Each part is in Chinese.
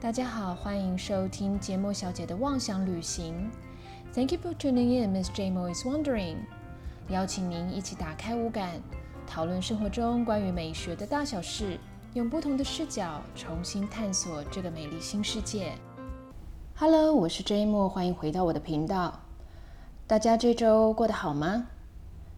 大家好，欢迎收听节目小姐的妄想旅行。Thank you for tuning in, Miss J Mo is wondering。邀请您一起打开五感，讨论生活中关于美学的大小事，用不同的视角重新探索这个美丽新世界。Hello，我是 J Mo，欢迎回到我的频道。大家这周过得好吗？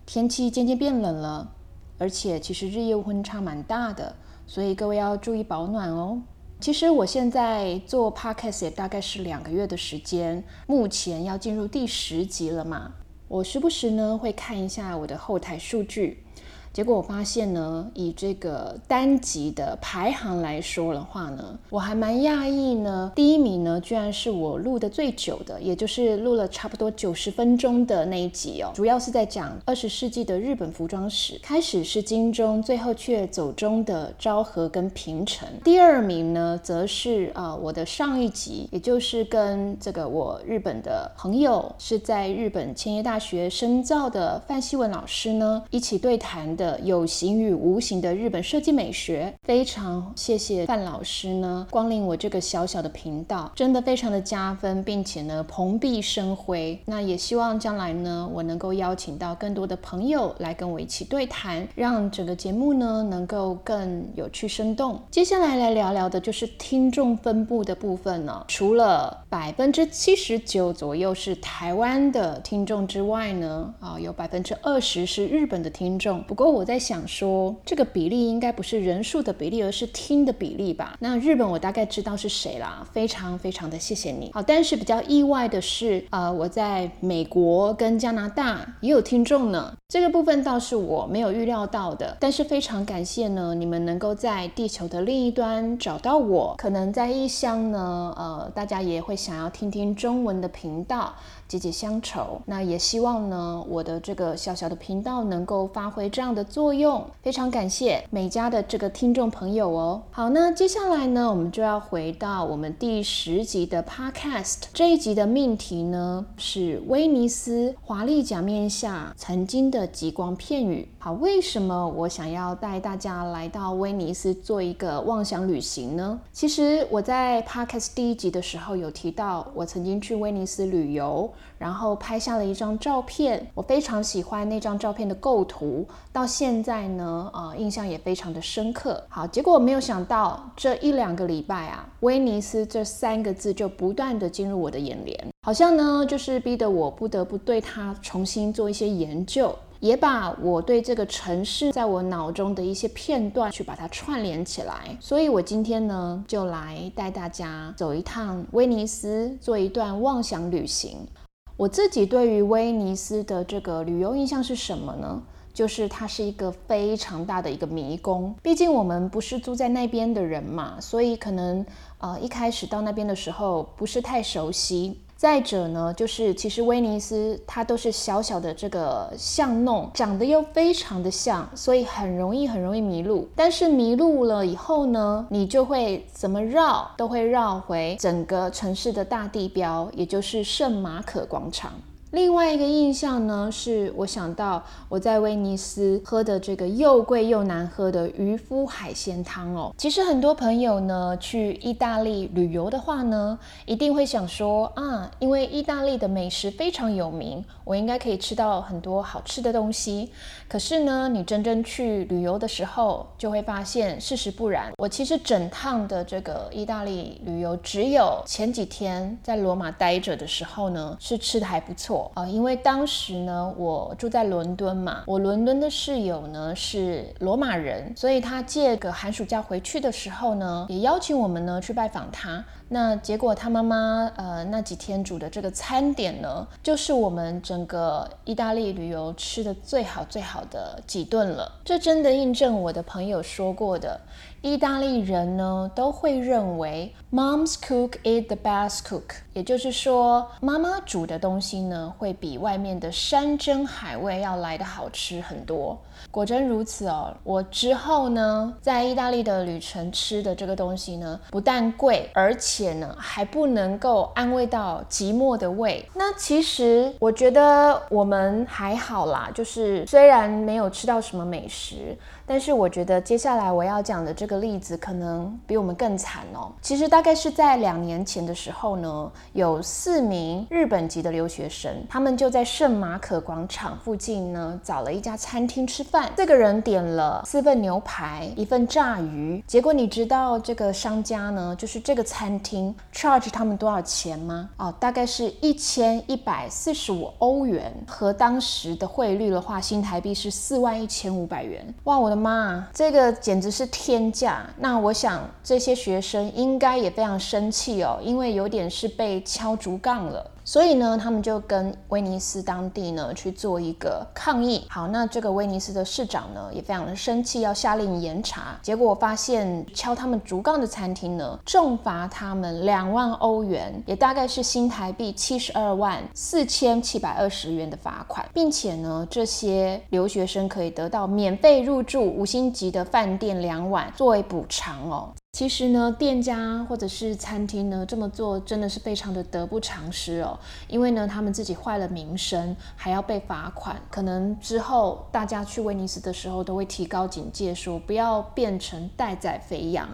天气渐渐变冷了，而且其实日夜温差蛮大的，所以各位要注意保暖哦。其实我现在做 podcast 也大概是两个月的时间，目前要进入第十集了嘛。我时不时呢会看一下我的后台数据。结果我发现呢，以这个单集的排行来说的话呢，我还蛮讶异呢。第一名呢，居然是我录的最久的，也就是录了差不多九十分钟的那一集哦。主要是在讲二十世纪的日本服装史，开始是金钟，最后却走中的昭和跟平成。第二名呢，则是啊我的上一集，也就是跟这个我日本的朋友是在日本千叶大学深造的范希文老师呢一起对谈的。的有形与无形的日本设计美学，非常谢谢范老师呢光临我这个小小的频道，真的非常的加分，并且呢蓬荜生辉。那也希望将来呢我能够邀请到更多的朋友来跟我一起对谈，让整个节目呢能够更有趣生动。接下来来聊聊的就是听众分布的部分呢，除了百分之七十九左右是台湾的听众之外呢，啊有百分之二十是日本的听众，不过。我在想说，这个比例应该不是人数的比例，而是听的比例吧？那日本我大概知道是谁啦，非常非常的谢谢你。好，但是比较意外的是，呃，我在美国跟加拿大也有听众呢。这个部分倒是我没有预料到的，但是非常感谢呢，你们能够在地球的另一端找到我。可能在异乡呢，呃，大家也会想要听听中文的频道。解解乡愁，那也希望呢，我的这个小小的频道能够发挥这样的作用。非常感谢每家的这个听众朋友哦。好，那接下来呢，我们就要回到我们第十集的 Podcast。这一集的命题呢是威尼斯华丽假面下曾经的极光片语。好，为什么我想要带大家来到威尼斯做一个妄想旅行呢？其实我在 Podcast 第一集的时候有提到，我曾经去威尼斯旅游。然后拍下了一张照片，我非常喜欢那张照片的构图，到现在呢，呃，印象也非常的深刻。好，结果没有想到这一两个礼拜啊，威尼斯这三个字就不断的进入我的眼帘，好像呢，就是逼得我不得不对它重新做一些研究。也把我对这个城市在我脑中的一些片段去把它串联起来，所以我今天呢就来带大家走一趟威尼斯，做一段妄想旅行。我自己对于威尼斯的这个旅游印象是什么呢？就是它是一个非常大的一个迷宫。毕竟我们不是住在那边的人嘛，所以可能呃一开始到那边的时候不是太熟悉。再者呢，就是其实威尼斯它都是小小的这个巷弄，长得又非常的像，所以很容易很容易迷路。但是迷路了以后呢，你就会怎么绕都会绕回整个城市的大地标，也就是圣马可广场。另外一个印象呢，是我想到我在威尼斯喝的这个又贵又难喝的渔夫海鲜汤哦。其实很多朋友呢去意大利旅游的话呢，一定会想说啊，因为意大利的美食非常有名，我应该可以吃到很多好吃的东西。可是呢，你真正去旅游的时候，就会发现事实不然。我其实整趟的这个意大利旅游，只有前几天在罗马待着的时候呢，是吃的还不错。呃，因为当时呢，我住在伦敦嘛，我伦敦的室友呢是罗马人，所以他借个寒暑假回去的时候呢，也邀请我们呢去拜访他。那结果他妈妈呃那几天煮的这个餐点呢，就是我们整个意大利旅游吃的最好最好的几顿了。这真的印证我的朋友说过的，意大利人呢都会认为 Mom's cook is the best cook。也就是说，妈妈煮的东西呢，会比外面的山珍海味要来的好吃很多。果真如此哦！我之后呢，在意大利的旅程吃的这个东西呢，不但贵，而且呢，还不能够安慰到寂寞的胃。那其实我觉得我们还好啦，就是虽然没有吃到什么美食。但是我觉得接下来我要讲的这个例子可能比我们更惨哦。其实大概是在两年前的时候呢，有四名日本籍的留学生，他们就在圣马可广场附近呢找了一家餐厅吃饭。这个人点了四份牛排，一份炸鱼。结果你知道这个商家呢，就是这个餐厅 charge 他们多少钱吗？哦，大概是一千一百四十五欧元，和当时的汇率的话，新台币是四万一千五百元。哇，我的！妈，这个简直是天价！那我想这些学生应该也非常生气哦，因为有点是被敲竹杠了。所以呢，他们就跟威尼斯当地呢去做一个抗议。好，那这个威尼斯的市长呢也非常的生气，要下令严查。结果发现敲他们竹杠的餐厅呢，重罚他们两万欧元，也大概是新台币七十二万四千七百二十元的罚款，并且呢，这些留学生可以得到免费入住五星级的饭店两晚作为补偿哦。其实呢，店家或者是餐厅呢这么做真的是非常的得不偿失哦，因为呢他们自己坏了名声，还要被罚款，可能之后大家去威尼斯的时候都会提高警戒，说不要变成待宰肥羊。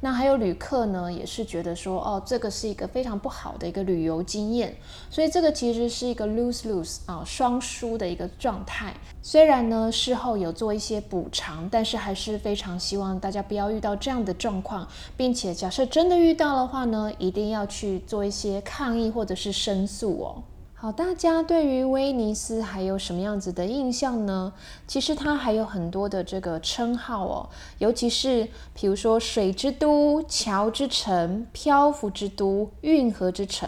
那还有旅客呢，也是觉得说，哦，这个是一个非常不好的一个旅游经验，所以这个其实是一个 lose lose 啊，双输的一个状态。虽然呢事后有做一些补偿，但是还是非常希望大家不要遇到这样的状况，并且假设真的遇到的话呢，一定要去做一些抗议或者是申素哦。好，大家对于威尼斯还有什么样子的印象呢？其实它还有很多的这个称号哦，尤其是比如说水之都、桥之城、漂浮之都、运河之城，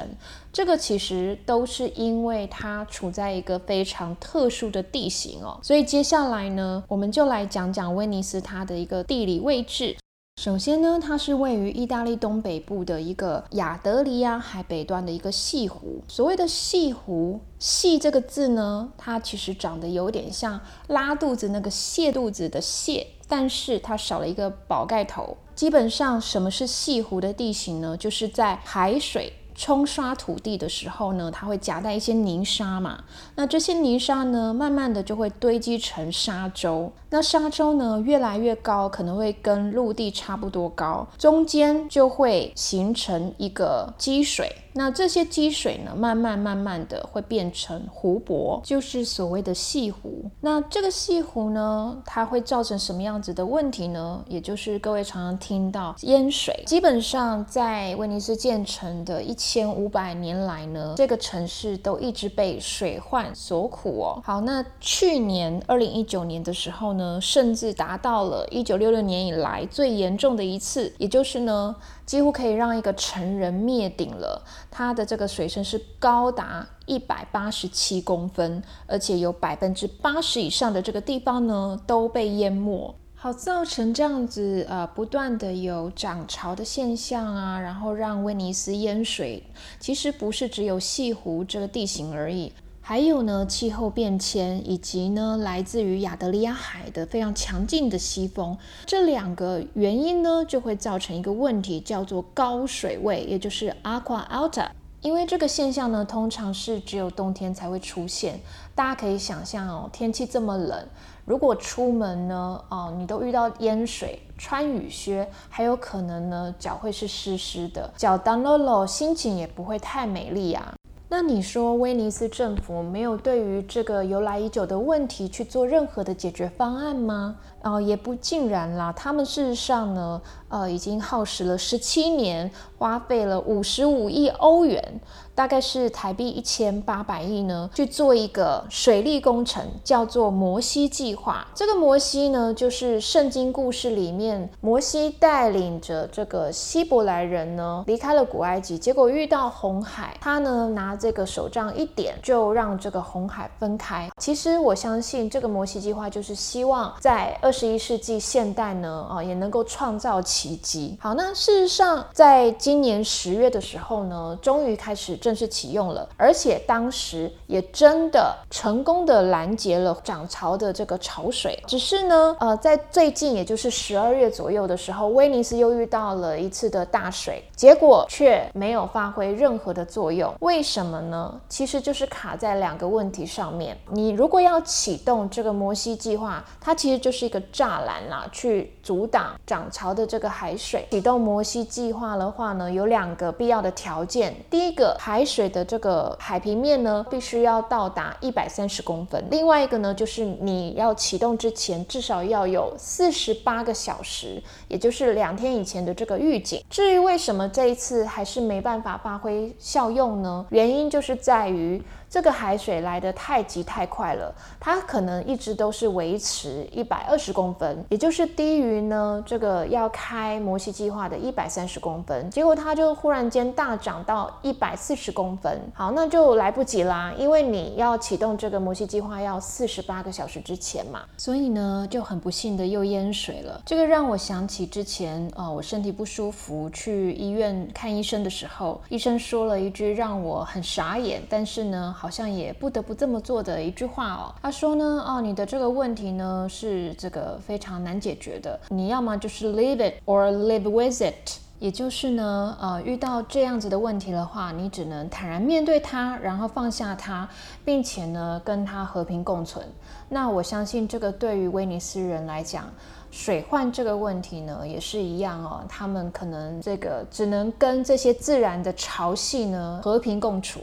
这个其实都是因为它处在一个非常特殊的地形哦。所以接下来呢，我们就来讲讲威尼斯它的一个地理位置。首先呢，它是位于意大利东北部的一个亚德里亚海北端的一个细湖。所谓的细湖，细这个字呢，它其实长得有点像拉肚子那个泻肚子的泻，但是它少了一个宝盖头。基本上，什么是细湖的地形呢？就是在海水。冲刷土地的时候呢，它会夹带一些泥沙嘛。那这些泥沙呢，慢慢的就会堆积成沙洲。那沙洲呢，越来越高，可能会跟陆地差不多高，中间就会形成一个积水。那这些积水呢，慢慢慢慢的会变成湖泊，就是所谓的细湖。那这个细湖呢，它会造成什么样子的问题呢？也就是各位常常听到淹水。基本上在威尼斯建成的一千五百年来呢，这个城市都一直被水患所苦哦。好，那去年二零一九年的时候呢，甚至达到了一九六六年以来最严重的一次，也就是呢。几乎可以让一个成人灭顶了。它的这个水深是高达一百八十七公分，而且有百分之八十以上的这个地方呢都被淹没。好，造成这样子呃不断的有涨潮的现象啊，然后让威尼斯淹水。其实不是只有西湖这个地形而已。还有呢，气候变迁以及呢，来自于亚得里亚海的非常强劲的西风，这两个原因呢，就会造成一个问题，叫做高水位，也就是 aqua alta。因为这个现象呢，通常是只有冬天才会出现。大家可以想象哦，天气这么冷，如果出门呢，哦，你都遇到淹水，穿雨靴，还有可能呢，脚会是湿湿的，脚当了了，心情也不会太美丽啊。那你说威尼斯政府没有对于这个由来已久的问题去做任何的解决方案吗？哦，也不尽然啦。他们事实上呢，呃，已经耗时了十七年，花费了五十五亿欧元。大概是台币一千八百亿呢，去做一个水利工程，叫做摩西计划。这个摩西呢，就是圣经故事里面摩西带领着这个希伯来人呢，离开了古埃及，结果遇到红海，他呢拿这个手杖一点，就让这个红海分开。其实我相信这个摩西计划就是希望在二十一世纪现代呢，啊，也能够创造。奇迹。好，那事实上，在今年十月的时候呢，终于开始正式启用了，而且当时也真的成功的拦截了涨潮的这个潮水。只是呢，呃，在最近，也就是十二月左右的时候，威尼斯又遇到了一次的大水，结果却没有发挥任何的作用。为什么呢？其实就是卡在两个问题上面。你如果要启动这个摩西计划，它其实就是一个栅栏啦，去阻挡涨潮的这个海水。启动摩西计划的话呢，有两个必要的条件。第一个，海水的这个海平面呢，必须要到达一百三十公分。另外一个呢，就是你要启动之前，至少要有四十八个小时，也就是两天以前的这个预警。至于为什么这一次还是没办法发挥效用呢？原因就是在于。这个海水来得太急太快了，它可能一直都是维持一百二十公分，也就是低于呢这个要开摩西计划的一百三十公分。结果它就忽然间大涨到一百四十公分，好，那就来不及啦，因为你要启动这个摩西计划要四十八个小时之前嘛，所以呢就很不幸的又淹水了。这个让我想起之前啊，我身体不舒服去医院看医生的时候，医生说了一句让我很傻眼，但是呢。好像也不得不这么做的一句话哦。他说呢，哦，你的这个问题呢是这个非常难解决的，你要么就是 leave it or live with it，也就是呢，呃，遇到这样子的问题的话，你只能坦然面对它，然后放下它，并且呢跟它和平共存。那我相信这个对于威尼斯人来讲，水患这个问题呢也是一样哦，他们可能这个只能跟这些自然的潮汐呢和平共处。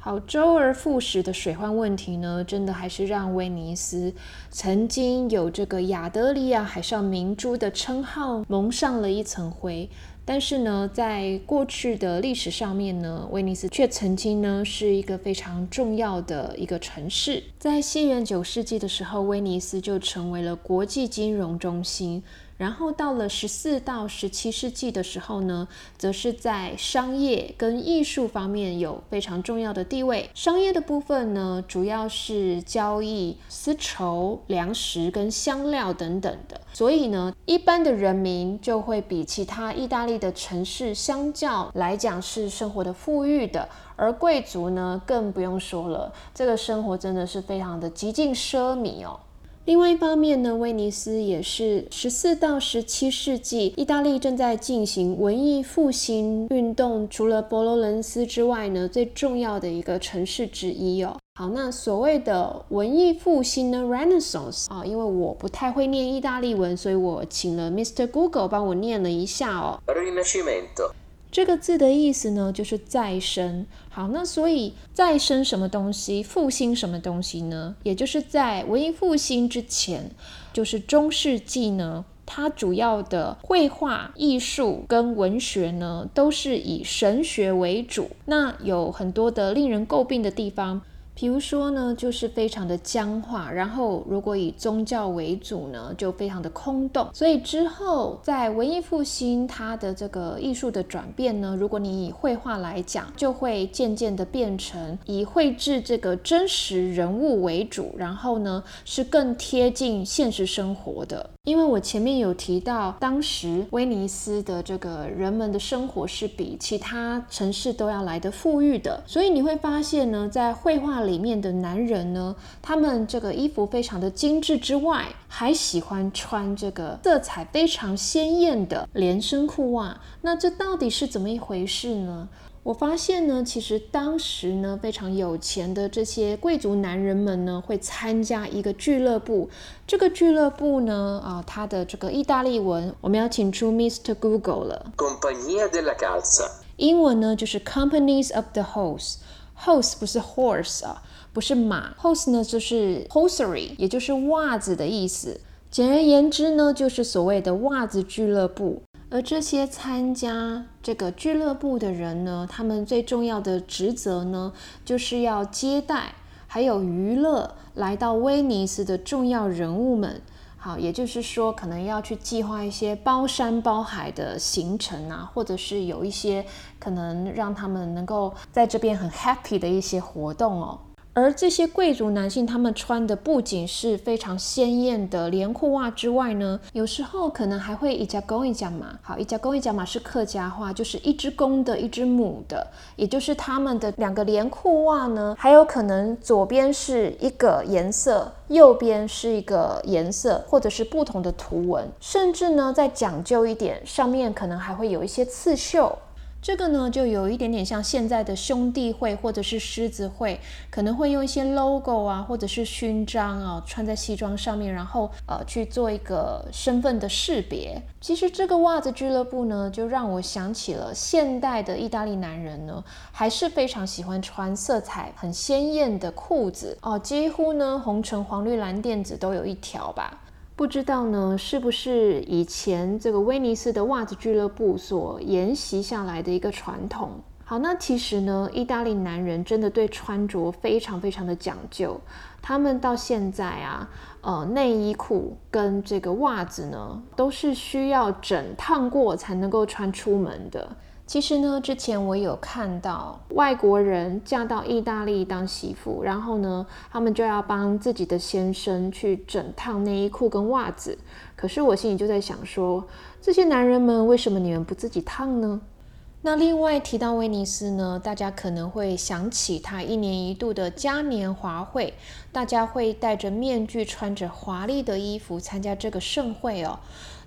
好，周而复始的水患问题呢，真的还是让威尼斯曾经有这个亚德里亚海上明珠的称号蒙上了一层灰。但是呢，在过去的历史上面呢，威尼斯却曾经呢是一个非常重要的一个城市。在西元九世纪的时候，威尼斯就成为了国际金融中心。然后到了十四到十七世纪的时候呢，则是在商业跟艺术方面有非常重要的地位。商业的部分呢，主要是交易丝绸、粮食跟香料等等的。所以呢，一般的人民就会比其他意大利的城市相较来讲是生活的富裕的，而贵族呢更不用说了，这个生活真的是非常的极尽奢靡哦。另外一方面呢，威尼斯也是十四到十七世纪意大利正在进行文艺复兴运动，除了佛罗伦斯之外呢，最重要的一个城市之一哦。好，那所谓的文艺复兴呢，Renaissance 啊，因为我不太会念意大利文，所以我请了 Mr. Google 帮我念了一下哦。这个字的意思呢，就是再生。好，那所以再生什么东西，复兴什么东西呢？也就是在文艺复兴之前，就是中世纪呢，它主要的绘画艺术跟文学呢，都是以神学为主。那有很多的令人诟病的地方。比如说呢，就是非常的僵化，然后如果以宗教为主呢，就非常的空洞。所以之后在文艺复兴，它的这个艺术的转变呢，如果你以绘画来讲，就会渐渐的变成以绘制这个真实人物为主，然后呢是更贴近现实生活的。因为我前面有提到，当时威尼斯的这个人们的生活是比其他城市都要来的富裕的，所以你会发现呢，在绘画里面的男人呢，他们这个衣服非常的精致之外，还喜欢穿这个色彩非常鲜艳的连身裤袜。那这到底是怎么一回事呢？我发现呢，其实当时呢非常有钱的这些贵族男人们呢，会参加一个俱乐部。这个俱乐部呢，啊，它的这个意大利文我们要请出 Mr. Google 了。Compagnia della Calza。英文呢就是 Companies of the Horse。Horse 不是 horse 啊，不是马。Horse 呢就是 hosiery，也就是袜子的意思。简而言之呢，就是所谓的袜子俱乐部。而这些参加这个俱乐部的人呢，他们最重要的职责呢，就是要接待还有娱乐来到威尼斯的重要人物们。好，也就是说，可能要去计划一些包山包海的行程啊，或者是有一些可能让他们能够在这边很 happy 的一些活动哦。而这些贵族男性，他们穿的不仅是非常鲜艳的连裤袜之外呢，有时候可能还会一家公一家马。好，一家公一家马是客家话，就是一只公的，一只母的，也就是他们的两个连裤袜呢，还有可能左边是一个颜色，右边是一个颜色，或者是不同的图文，甚至呢再讲究一点，上面可能还会有一些刺绣。这个呢，就有一点点像现在的兄弟会或者是狮子会，可能会用一些 logo 啊，或者是勋章啊，穿在西装上面，然后呃去做一个身份的识别。其实这个袜子俱乐部呢，就让我想起了现代的意大利男人呢，还是非常喜欢穿色彩很鲜艳的裤子哦，几乎呢红橙黄绿蓝靛紫都有一条吧。不知道呢，是不是以前这个威尼斯的袜子俱乐部所沿袭下来的一个传统？好，那其实呢，意大利男人真的对穿着非常非常的讲究，他们到现在啊，呃，内衣裤跟这个袜子呢，都是需要整烫过才能够穿出门的。其实呢，之前我有看到外国人嫁到意大利当媳妇，然后呢，他们就要帮自己的先生去整烫内衣裤跟袜子。可是我心里就在想说，这些男人们为什么你们不自己烫呢？那另外提到威尼斯呢，大家可能会想起它一年一度的嘉年华会，大家会戴着面具，穿着华丽的衣服参加这个盛会哦。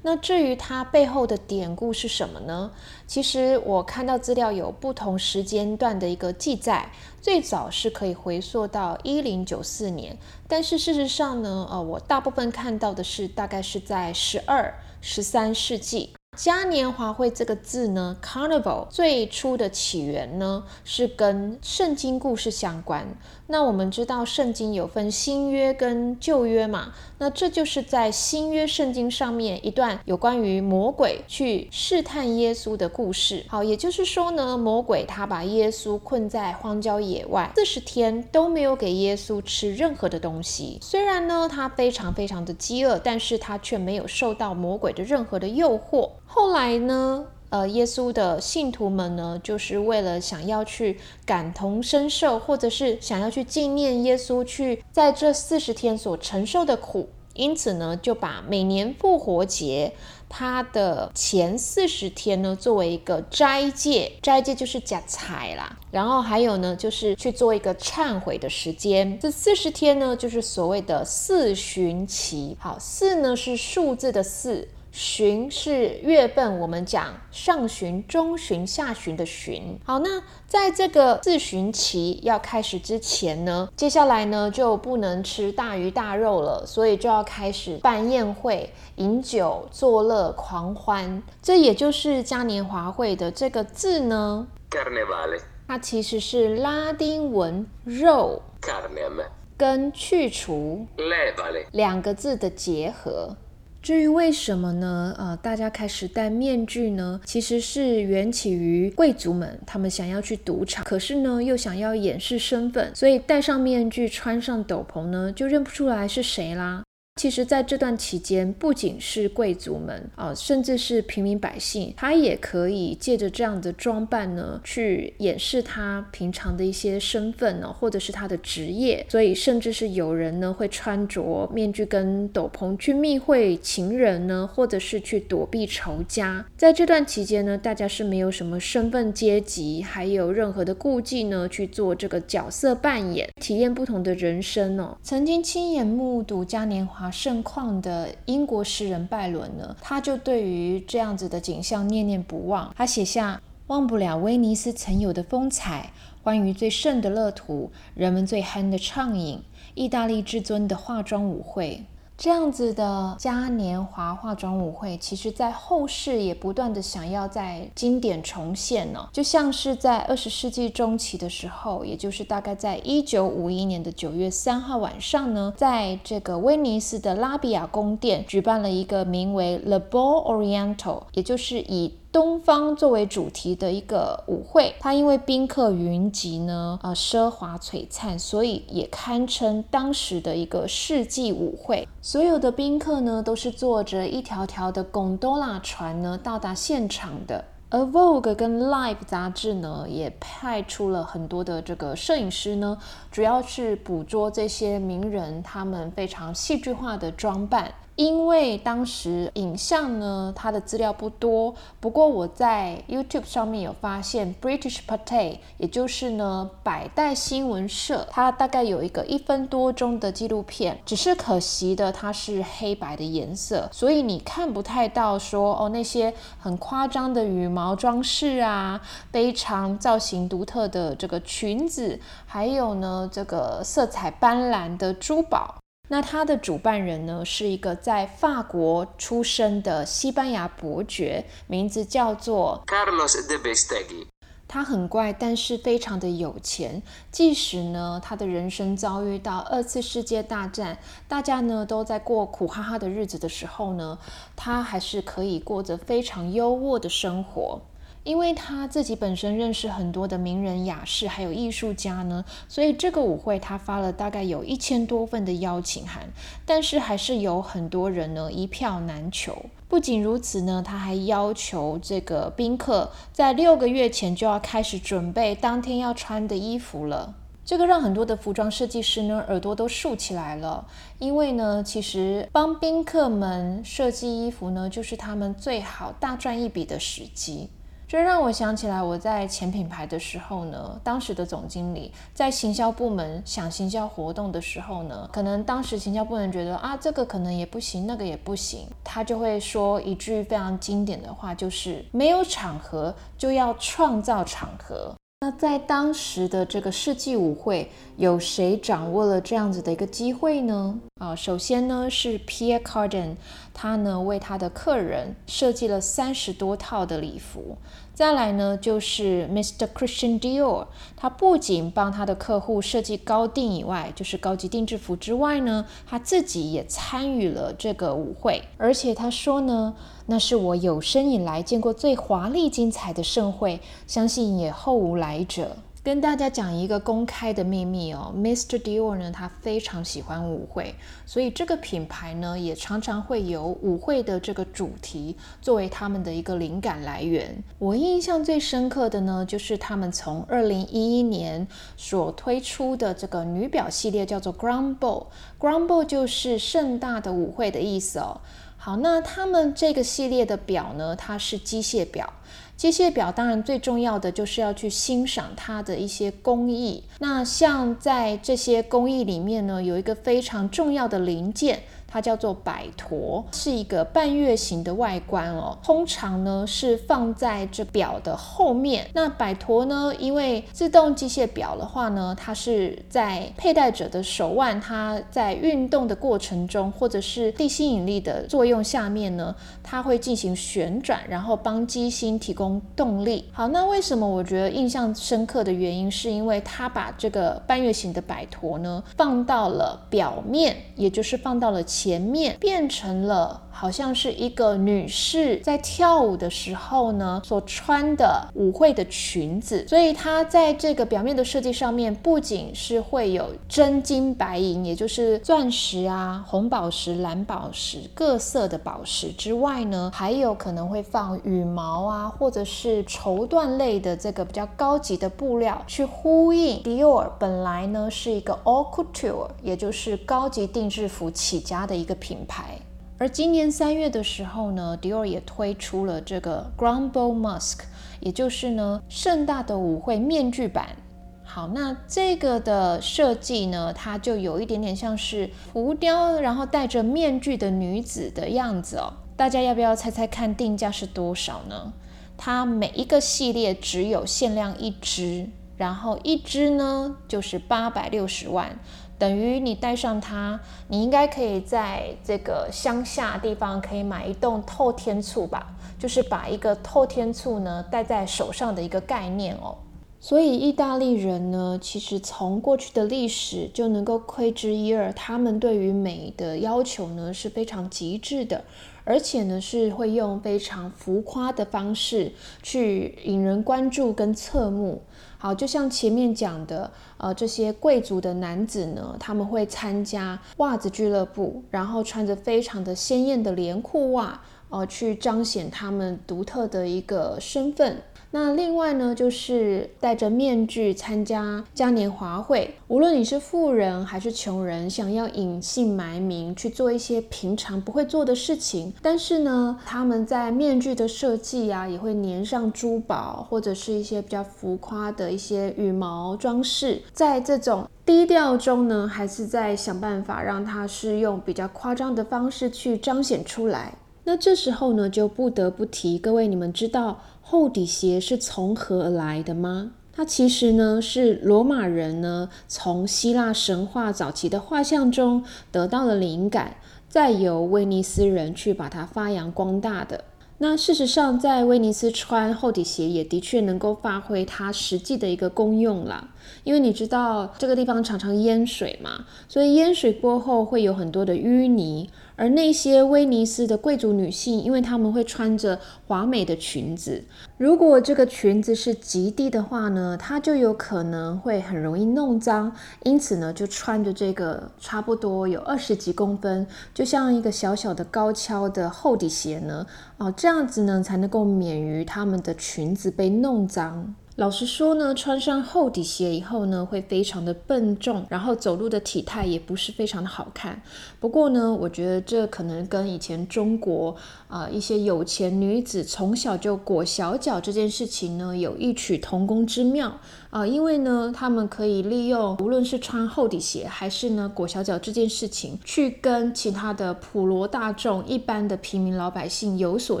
那至于它背后的典故是什么呢？其实我看到资料有不同时间段的一个记载，最早是可以回溯到一零九四年，但是事实上呢，呃，我大部分看到的是大概是在十二、十三世纪。嘉年华会这个字呢，Carnival 最初的起源呢是跟圣经故事相关。那我们知道圣经有分新约跟旧约嘛，那这就是在新约圣经上面一段有关于魔鬼去试探耶稣的故事。好，也就是说呢，魔鬼他把耶稣困在荒郊野外四十天都没有给耶稣吃任何的东西。虽然呢他非常非常的饥饿，但是他却没有受到魔鬼的任何的诱惑。后来呢，呃，耶稣的信徒们呢，就是为了想要去感同身受，或者是想要去纪念耶稣去在这四十天所承受的苦，因此呢，就把每年复活节它的前四十天呢，作为一个斋戒，斋戒就是假财啦。然后还有呢，就是去做一个忏悔的时间。这四十天呢，就是所谓的四旬期。好，四呢是数字的四。旬是月份，我们讲上旬、中旬、下旬的旬。好，那在这个四旬期要开始之前呢，接下来呢就不能吃大鱼大肉了，所以就要开始办宴会、饮酒作乐、狂欢。这也就是嘉年华会的这个字呢，Carnevale，它其实是拉丁文肉 Carnem 跟去除 Levale 两个字的结合。至于为什么呢？呃，大家开始戴面具呢？其实是缘起于贵族们，他们想要去赌场，可是呢又想要掩饰身份，所以戴上面具，穿上斗篷呢，就认不出来是谁啦。其实，在这段期间，不仅是贵族们啊，甚至是平民百姓，他也可以借着这样的装扮呢，去掩饰他平常的一些身份呢，或者是他的职业。所以，甚至是有人呢，会穿着面具跟斗篷去密会情人呢，或者是去躲避仇家。在这段期间呢，大家是没有什么身份阶级，还有任何的顾忌呢，去做这个角色扮演，体验不同的人生哦。曾经亲眼目睹嘉年华。啊盛况的英国诗人拜伦呢，他就对于这样子的景象念念不忘。他写下：“忘不了威尼斯曾有的风采，关于最盛的乐土，人们最憨的畅饮，意大利至尊的化妆舞会。”这样子的嘉年华化妆舞会，其实在后世也不断的想要在经典重现呢。就像是在二十世纪中期的时候，也就是大概在一九五一年的九月三号晚上呢，在这个威尼斯的拉比亚宫殿举办了一个名为 The Ball Oriental，也就是以东方作为主题的一个舞会，它因为宾客云集呢，呃，奢华璀璨，所以也堪称当时的一个世纪舞会。所有的宾客呢，都是坐着一条条的贡多拉船呢到达现场的。而 Vogue 跟 Life 杂志呢，也派出了很多的这个摄影师呢，主要是捕捉这些名人他们非常戏剧化的装扮。因为当时影像呢，它的资料不多。不过我在 YouTube 上面有发现 British Pathé，也就是呢百代新闻社，它大概有一个一分多钟的纪录片。只是可惜的，它是黑白的颜色，所以你看不太到说哦那些很夸张的羽毛装饰啊，非常造型独特的这个裙子，还有呢这个色彩斑斓的珠宝。那他的主办人呢，是一个在法国出生的西班牙伯爵，名字叫做 Carlos de Bestegui。他很怪，但是非常的有钱。即使呢，他的人生遭遇到二次世界大战，大家呢都在过苦哈哈的日子的时候呢，他还是可以过着非常优渥的生活。因为他自己本身认识很多的名人雅士，还有艺术家呢，所以这个舞会他发了大概有一千多份的邀请函，但是还是有很多人呢一票难求。不仅如此呢，他还要求这个宾客在六个月前就要开始准备当天要穿的衣服了。这个让很多的服装设计师呢耳朵都竖起来了，因为呢，其实帮宾客们设计衣服呢，就是他们最好大赚一笔的时机。这让我想起来，我在前品牌的时候呢，当时的总经理在行销部门想行销活动的时候呢，可能当时行销部门觉得啊，这个可能也不行，那个也不行，他就会说一句非常经典的话，就是没有场合就要创造场合。那在当时的这个世纪舞会，有谁掌握了这样子的一个机会呢？啊，首先呢是 Pierre Cardin，他呢为他的客人设计了三十多套的礼服。再来呢，就是 Mr. Christian Dior，他不仅帮他的客户设计高定以外，就是高级定制服之外呢，他自己也参与了这个舞会，而且他说呢，那是我有生以来见过最华丽精彩的盛会，相信也后无来者。跟大家讲一个公开的秘密哦，Mr. Dior 呢，他非常喜欢舞会，所以这个品牌呢，也常常会有舞会的这个主题作为他们的一个灵感来源。我印象最深刻的呢，就是他们从二零一一年所推出的这个女表系列，叫做 Grand Ball，Grand Ball 就是盛大的舞会的意思哦。好，那他们这个系列的表呢，它是机械表。机械表当然最重要的就是要去欣赏它的一些工艺。那像在这些工艺里面呢，有一个非常重要的零件。它叫做摆陀，是一个半月形的外观哦。通常呢是放在这表的后面。那摆陀呢，因为自动机械表的话呢，它是在佩戴者的手腕，它在运动的过程中，或者是地心引力的作用下面呢，它会进行旋转，然后帮机芯提供动力。好，那为什么我觉得印象深刻的原因，是因为它把这个半月形的摆陀呢放到了表面，也就是放到了。前面变成了。好像是一个女士在跳舞的时候呢，所穿的舞会的裙子，所以它在这个表面的设计上面，不仅是会有真金白银，也就是钻石啊、红宝石、蓝宝石各色的宝石之外呢，还有可能会放羽毛啊，或者是绸缎类的这个比较高级的布料，去呼应 Dior 本来呢是一个 Haute Couture，也就是高级定制服起家的一个品牌。而今年三月的时候呢，Dior 也推出了这个 Grand Ball Mask，也就是呢盛大的舞会面具版。好，那这个的设计呢，它就有一点点像是浮雕，然后戴着面具的女子的样子哦。大家要不要猜猜看定价是多少呢？它每一个系列只有限量一只，然后一只呢就是八百六十万。等于你带上它，你应该可以在这个乡下地方可以买一栋透天厝吧，就是把一个透天厝呢戴在手上的一个概念哦。所以意大利人呢，其实从过去的历史就能够窥知一二，他们对于美的要求呢是非常极致的，而且呢是会用非常浮夸的方式去引人关注跟侧目。好，就像前面讲的，呃，这些贵族的男子呢，他们会参加袜子俱乐部，然后穿着非常的鲜艳的连裤袜，呃，去彰显他们独特的一个身份。那另外呢，就是戴着面具参加嘉年华会。无论你是富人还是穷人，想要隐姓埋名去做一些平常不会做的事情，但是呢，他们在面具的设计啊，也会粘上珠宝或者是一些比较浮夸的一些羽毛装饰。在这种低调中呢，还是在想办法让它是用比较夸张的方式去彰显出来。那这时候呢，就不得不提各位，你们知道。厚底鞋是从何而来的吗？它其实呢是罗马人呢从希腊神话早期的画像中得到了灵感，再由威尼斯人去把它发扬光大的。那事实上，在威尼斯穿厚底鞋也的确能够发挥它实际的一个功用啦。因为你知道这个地方常常淹水嘛，所以淹水过后会有很多的淤泥。而那些威尼斯的贵族女性，因为她们会穿着华美的裙子，如果这个裙子是极地的话呢，它就有可能会很容易弄脏，因此呢，就穿着这个差不多有二十几公分，就像一个小小的高跷的厚底鞋呢，哦，这样子呢才能够免于她们的裙子被弄脏。老实说呢，穿上厚底鞋以后呢，会非常的笨重，然后走路的体态也不是非常的好看。不过呢，我觉得这可能跟以前中国啊一些有钱女子从小就裹小脚这件事情呢，有异曲同工之妙。啊，因为呢，他们可以利用无论是穿厚底鞋还是呢裹小脚这件事情，去跟其他的普罗大众、一般的平民老百姓有所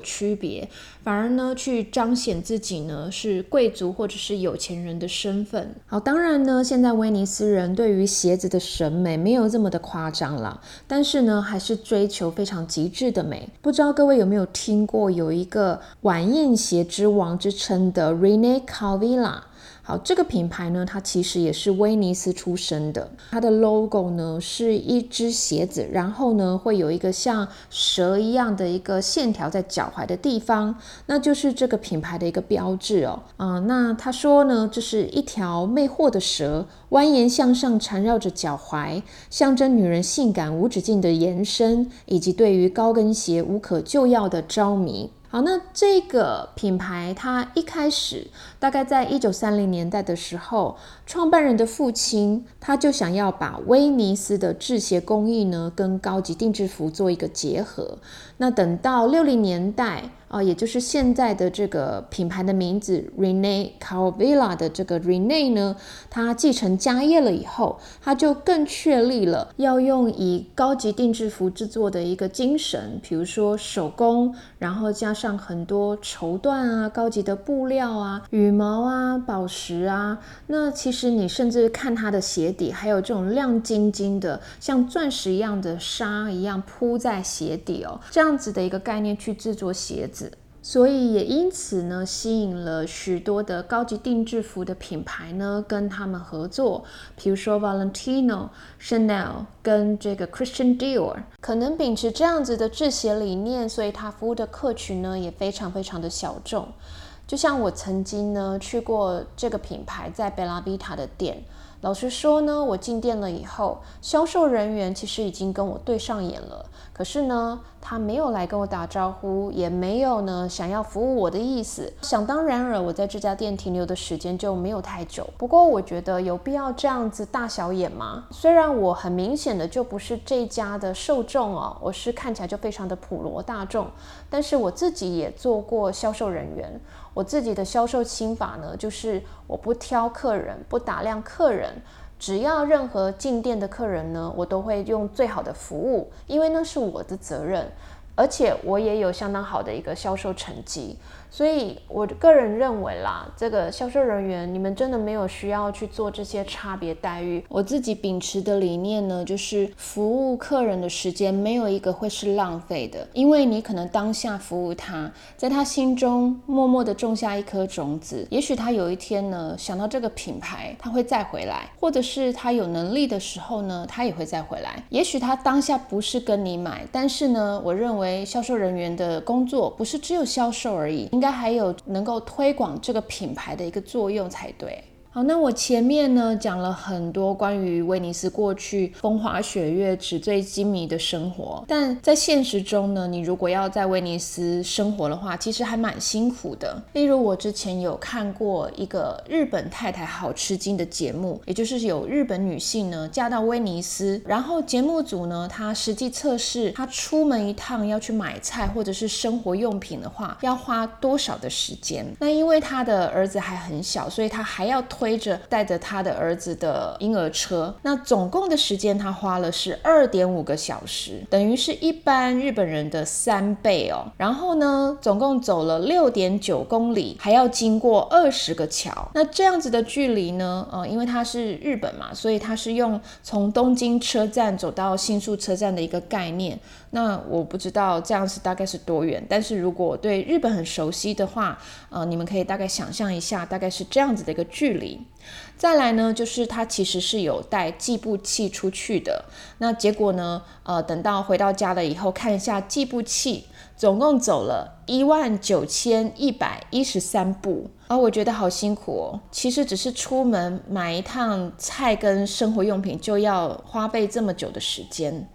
区别，反而呢去彰显自己呢是贵族或者是有钱人的身份。好，当然呢，现在威尼斯人对于鞋子的审美没有这么的夸张了，但是呢，还是追求非常极致的美。不知道各位有没有听过有一个晚宴鞋之王之称的 Rene Calvilla，好，这个品牌呢，它其实也是威尼斯出身的。它的 logo 呢是一只鞋子，然后呢会有一个像蛇一样的一个线条在脚踝的地方，那就是这个品牌的一个标志哦。啊，那他说呢，这是一条魅惑的蛇，蜿蜒向上缠绕着脚踝，象征女人性感无止境的延伸，以及对于高跟鞋无可救药的着迷。好，那这个品牌它一开始大概在一九三零年代的时候，创办人的父亲他就想要把威尼斯的制鞋工艺呢跟高级定制服做一个结合。那等到六零年代。啊，也就是现在的这个品牌的名字 Rene c a r v i l l a 的这个 Rene 呢，他继承家业了以后，他就更确立了要用以高级定制服制作的一个精神，比如说手工，然后加上很多绸缎啊、高级的布料啊、羽羽毛啊、宝石啊。那其实你甚至看它的鞋底，还有这种亮晶晶的，像钻石一样的纱一样铺在鞋底哦，这样子的一个概念去制作鞋子。所以也因此呢，吸引了许多的高级定制服的品牌呢，跟他们合作。比如说 Valentino、Chanel 跟这个 Christian Dior，可能秉持这样子的制鞋理念，所以他服务的客群呢，也非常非常的小众。就像我曾经呢去过这个品牌在贝拉比塔的店。老实说呢，我进店了以后，销售人员其实已经跟我对上眼了。可是呢，他没有来跟我打招呼，也没有呢想要服务我的意思。想当然尔，我在这家店停留的时间就没有太久。不过我觉得有必要这样子大小眼吗？虽然我很明显的就不是这家的受众哦，我是看起来就非常的普罗大众。但是我自己也做过销售人员，我自己的销售心法呢，就是我不挑客人，不打量客人。只要任何进店的客人呢，我都会用最好的服务，因为那是我的责任，而且我也有相当好的一个销售成绩。所以，我个人认为啦，这个销售人员，你们真的没有需要去做这些差别待遇。我自己秉持的理念呢，就是服务客人的时间没有一个会是浪费的，因为你可能当下服务他，在他心中默默的种下一颗种子，也许他有一天呢想到这个品牌，他会再回来，或者是他有能力的时候呢，他也会再回来。也许他当下不是跟你买，但是呢，我认为销售人员的工作不是只有销售而已。应该还有能够推广这个品牌的一个作用才对。好，那我前面呢讲了很多关于威尼斯过去风花雪月、纸醉金迷的生活，但在现实中呢，你如果要在威尼斯生活的话，其实还蛮辛苦的。例如，我之前有看过一个日本太太好吃惊的节目，也就是有日本女性呢嫁到威尼斯，然后节目组呢，她实际测试她出门一趟要去买菜或者是生活用品的话，要花多少的时间？那因为她的儿子还很小，所以她还要推着带着他的儿子的婴儿车，那总共的时间他花了是二点五个小时，等于是一般日本人的三倍哦。然后呢，总共走了六点九公里，还要经过二十个桥。那这样子的距离呢，呃，因为它是日本嘛，所以它是用从东京车站走到新宿车站的一个概念。那我不知道这样子大概是多远，但是如果对日本很熟悉的话，呃，你们可以大概想象一下，大概是这样子的一个距离。再来呢，就是它其实是有带计步器出去的。那结果呢，呃，等到回到家了以后，看一下计步器，总共走了一万九千一百一十三步啊，我觉得好辛苦哦。其实只是出门买一趟菜跟生活用品，就要花费这么久的时间。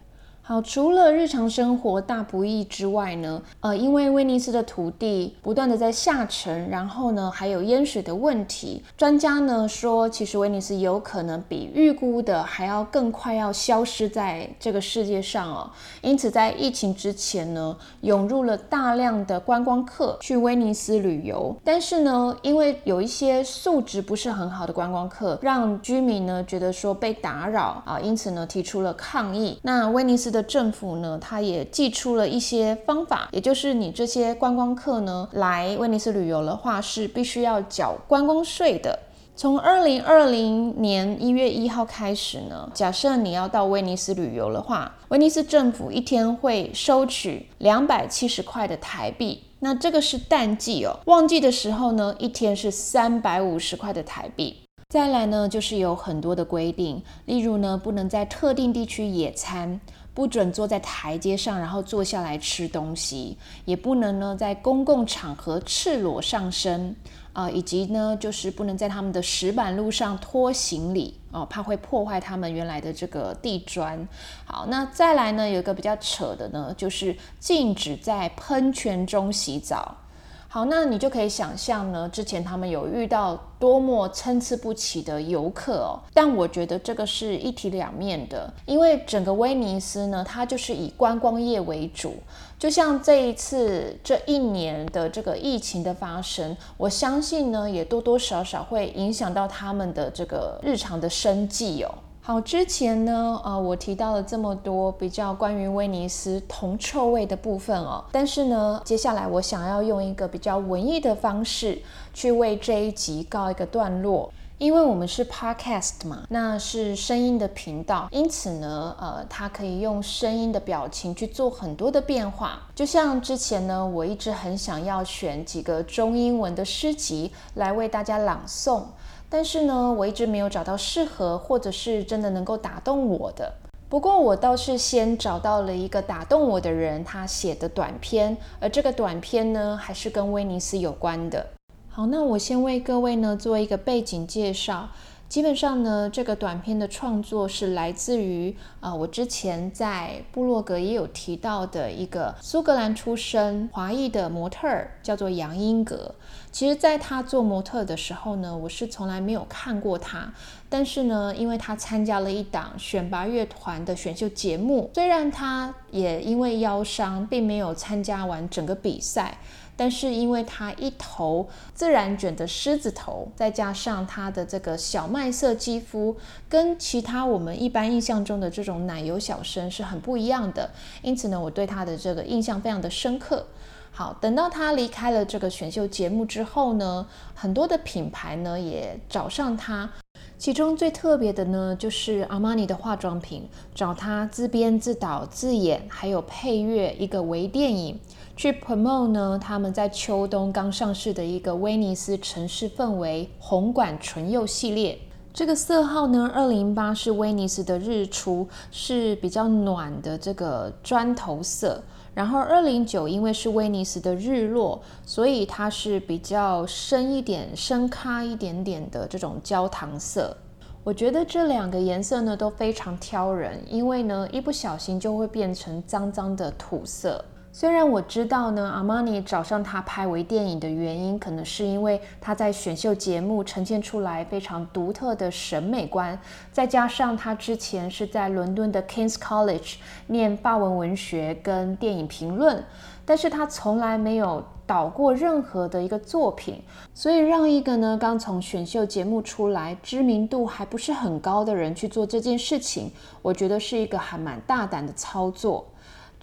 好，除了日常生活大不易之外呢，呃，因为威尼斯的土地不断的在下沉，然后呢还有淹水的问题，专家呢说，其实威尼斯有可能比预估的还要更快要消失在这个世界上哦。因此，在疫情之前呢，涌入了大量的观光客去威尼斯旅游，但是呢，因为有一些素质不是很好的观光客，让居民呢觉得说被打扰啊，因此呢提出了抗议。那威尼斯。的政府呢，它也寄出了一些方法，也就是你这些观光客呢来威尼斯旅游的话，是必须要缴观光税的。从二零二零年一月一号开始呢，假设你要到威尼斯旅游的话，威尼斯政府一天会收取两百七十块的台币。那这个是淡季哦，旺季的时候呢，一天是三百五十块的台币。再来呢，就是有很多的规定，例如呢，不能在特定地区野餐。不准坐在台阶上，然后坐下来吃东西，也不能呢在公共场合赤裸上身啊，以及呢就是不能在他们的石板路上拖行李哦，怕会破坏他们原来的这个地砖。好，那再来呢有一个比较扯的呢，就是禁止在喷泉中洗澡。好，那你就可以想象呢，之前他们有遇到多么参差不齐的游客哦。但我觉得这个是一体两面的，因为整个威尼斯呢，它就是以观光业为主。就像这一次这一年的这个疫情的发生，我相信呢，也多多少少会影响到他们的这个日常的生计哦。好，之前呢，呃，我提到了这么多比较关于威尼斯铜臭味的部分哦，但是呢，接下来我想要用一个比较文艺的方式去为这一集告一个段落，因为我们是 podcast 嘛，那是声音的频道，因此呢，呃，它可以用声音的表情去做很多的变化，就像之前呢，我一直很想要选几个中英文的诗集来为大家朗诵。但是呢，我一直没有找到适合或者是真的能够打动我的。不过我倒是先找到了一个打动我的人，他写的短篇，而这个短篇呢，还是跟威尼斯有关的。好，那我先为各位呢做一个背景介绍。基本上呢，这个短片的创作是来自于啊，我之前在部落格也有提到的一个苏格兰出身华裔的模特儿，叫做杨英格。其实，在他做模特的时候呢，我是从来没有看过他。但是呢，因为他参加了一档选拔乐团的选秀节目，虽然他也因为腰伤，并没有参加完整个比赛。但是因为他一头自然卷的狮子头，再加上他的这个小麦色肌肤，跟其他我们一般印象中的这种奶油小生是很不一样的。因此呢，我对他的这个印象非常的深刻。好，等到他离开了这个选秀节目之后呢，很多的品牌呢也找上他。其中最特别的呢，就是阿玛尼的化妆品找他自编自导自演，还有配乐一个微电影。去 promote 呢？他们在秋冬刚上市的一个威尼斯城市氛围红管唇釉系列，这个色号呢，二零八是威尼斯的日出，是比较暖的这个砖头色。然后二零九因为是威尼斯的日落，所以它是比较深一点、深咖一点点的这种焦糖色。我觉得这两个颜色呢都非常挑人，因为呢一不小心就会变成脏脏的土色。虽然我知道呢，阿玛尼找上他拍微电影的原因，可能是因为他在选秀节目呈现出来非常独特的审美观，再加上他之前是在伦敦的 King's College 念法文文学跟电影评论，但是他从来没有导过任何的一个作品，所以让一个呢刚从选秀节目出来、知名度还不是很高的人去做这件事情，我觉得是一个还蛮大胆的操作。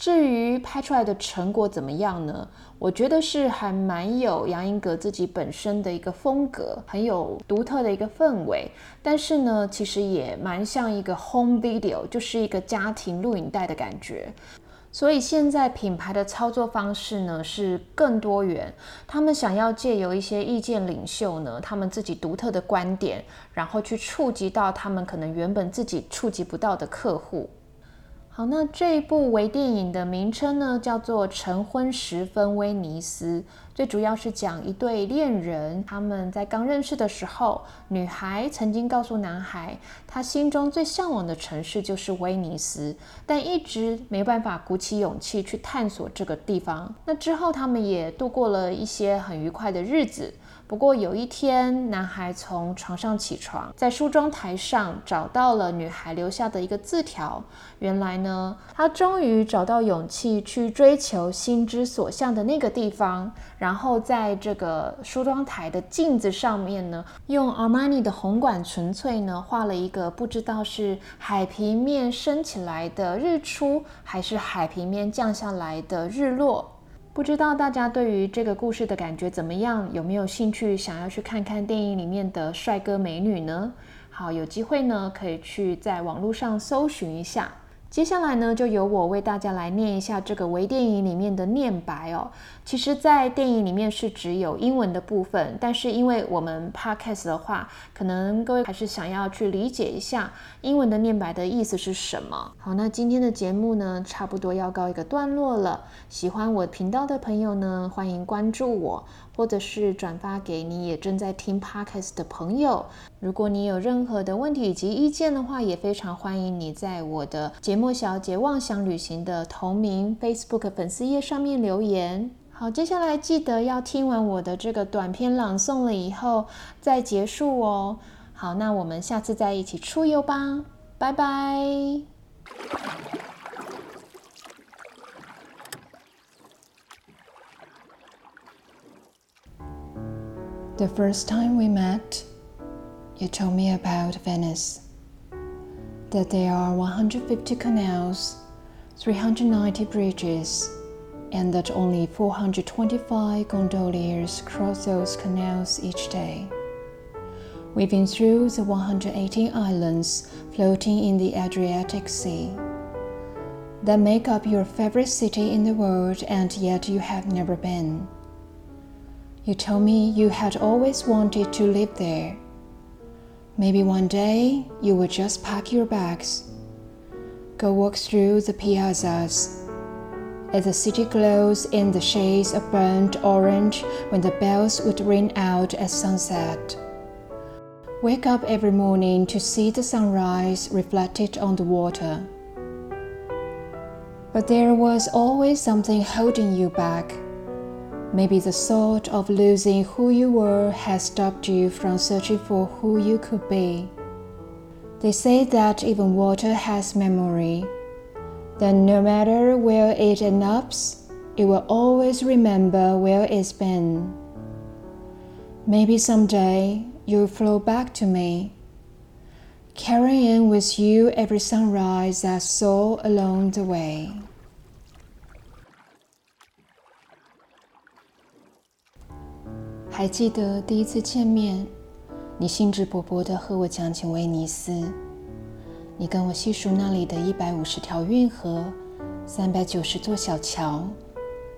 至于拍出来的成果怎么样呢？我觉得是还蛮有杨英格自己本身的一个风格，很有独特的一个氛围。但是呢，其实也蛮像一个 home video，就是一个家庭录影带的感觉。所以现在品牌的操作方式呢是更多元，他们想要借由一些意见领袖呢，他们自己独特的观点，然后去触及到他们可能原本自己触及不到的客户。好，那这一部微电影的名称呢，叫做《晨昏时分威尼斯》。最主要是讲一对恋人，他们在刚认识的时候，女孩曾经告诉男孩，她心中最向往的城市就是威尼斯，但一直没办法鼓起勇气去探索这个地方。那之后，他们也度过了一些很愉快的日子。不过有一天，男孩从床上起床，在梳妆台上找到了女孩留下的一个字条。原来呢，他终于找到勇气去追求心之所向的那个地方。然后在这个梳妆台的镜子上面呢，用 Armani 的红管纯粹呢画了一个不知道是海平面升起来的日出，还是海平面降下来的日落。不知道大家对于这个故事的感觉怎么样？有没有兴趣想要去看看电影里面的帅哥美女呢？好，有机会呢可以去在网络上搜寻一下。接下来呢，就由我为大家来念一下这个微电影里面的念白哦。其实，在电影里面是只有英文的部分，但是因为我们 podcast 的话，可能各位还是想要去理解一下英文的念白的意思是什么。好，那今天的节目呢，差不多要告一个段落了。喜欢我频道的朋友呢，欢迎关注我。或者是转发给你也正在听 podcast 的朋友。如果你有任何的问题以及意见的话，也非常欢迎你在我的节目小姐妄想旅行的同名 Facebook 粉丝页上面留言。好，接下来记得要听完我的这个短篇朗诵了以后再结束哦。好，那我们下次再一起出游吧，拜拜。The first time we met, you told me about Venice. That there are 150 canals, 390 bridges, and that only 425 gondoliers cross those canals each day. We've been through the 118 islands floating in the Adriatic Sea that make up your favorite city in the world, and yet you have never been. You told me you had always wanted to live there. Maybe one day you would just pack your bags, go walk through the piazzas. As the city glows in the shades of burnt orange when the bells would ring out at sunset. Wake up every morning to see the sunrise reflected on the water. But there was always something holding you back Maybe the thought of losing who you were has stopped you from searching for who you could be. They say that even water has memory, that no matter where it ends up, it will always remember where it's been. Maybe someday you'll flow back to me, carrying with you every sunrise I saw along the way. 还记得第一次见面，你兴致勃勃地和我讲起威尼斯，你跟我细数那里的一百五十条运河、三百九十座小桥，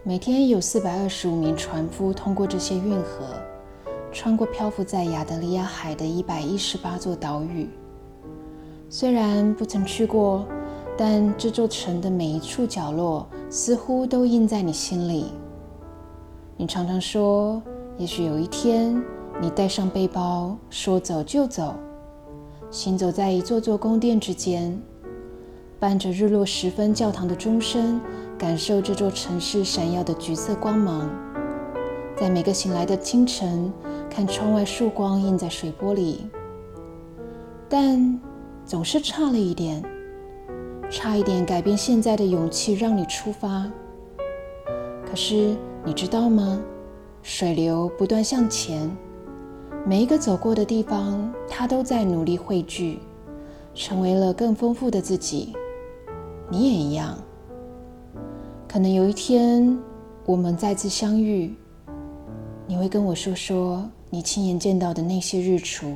每天有四百二十五名船夫通过这些运河，穿过漂浮在亚得里亚海的一百一十八座岛屿。虽然不曾去过，但这座城的每一处角落似乎都印在你心里。你常常说，也许有一天，你带上背包，说走就走，行走在一座座宫殿之间，伴着日落时分教堂的钟声，感受这座城市闪耀的橘色光芒。在每个醒来的清晨，看窗外曙光映在水波里，但总是差了一点，差一点改变现在的勇气，让你出发。可是你知道吗？水流不断向前，每一个走过的地方，它都在努力汇聚，成为了更丰富的自己。你也一样。可能有一天，我们再次相遇。你会跟我说说你亲眼见到的那些日出。